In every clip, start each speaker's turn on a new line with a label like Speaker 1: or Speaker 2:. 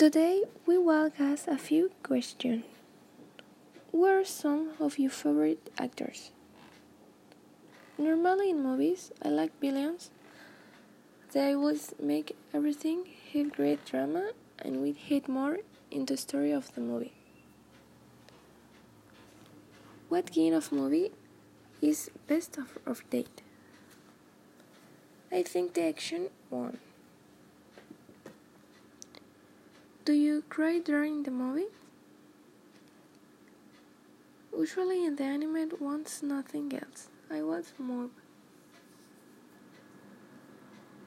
Speaker 1: Today we will ask a few questions. Who are some of your favorite actors? Normally in movies, I like villains. They always make everything have great drama and we hit more in the story of the movie. What kind of movie is best of, of date? I think the action one. Do you cry during the movie? Usually in the anime wants nothing else. I want more.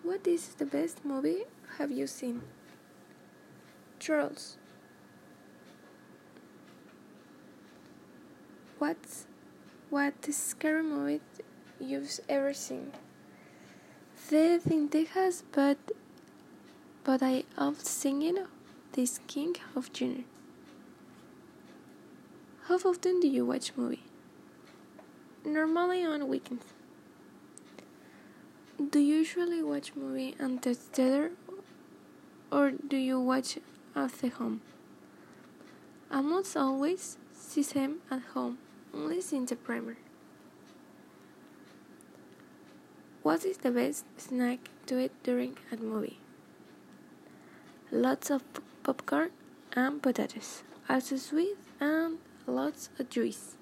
Speaker 1: What is the best movie have you seen? Trolls. What's what scary movie you've ever seen? The in Texas, but but I love singing this King of Junior. How often do you watch movie? Normally on weekends. Do you usually watch movie on the theater or do you watch at the home? Almost always see them at home, unless in the primer. What is the best snack to eat during a movie? Lots of popcorn and potatoes, also sweet and lots of juice.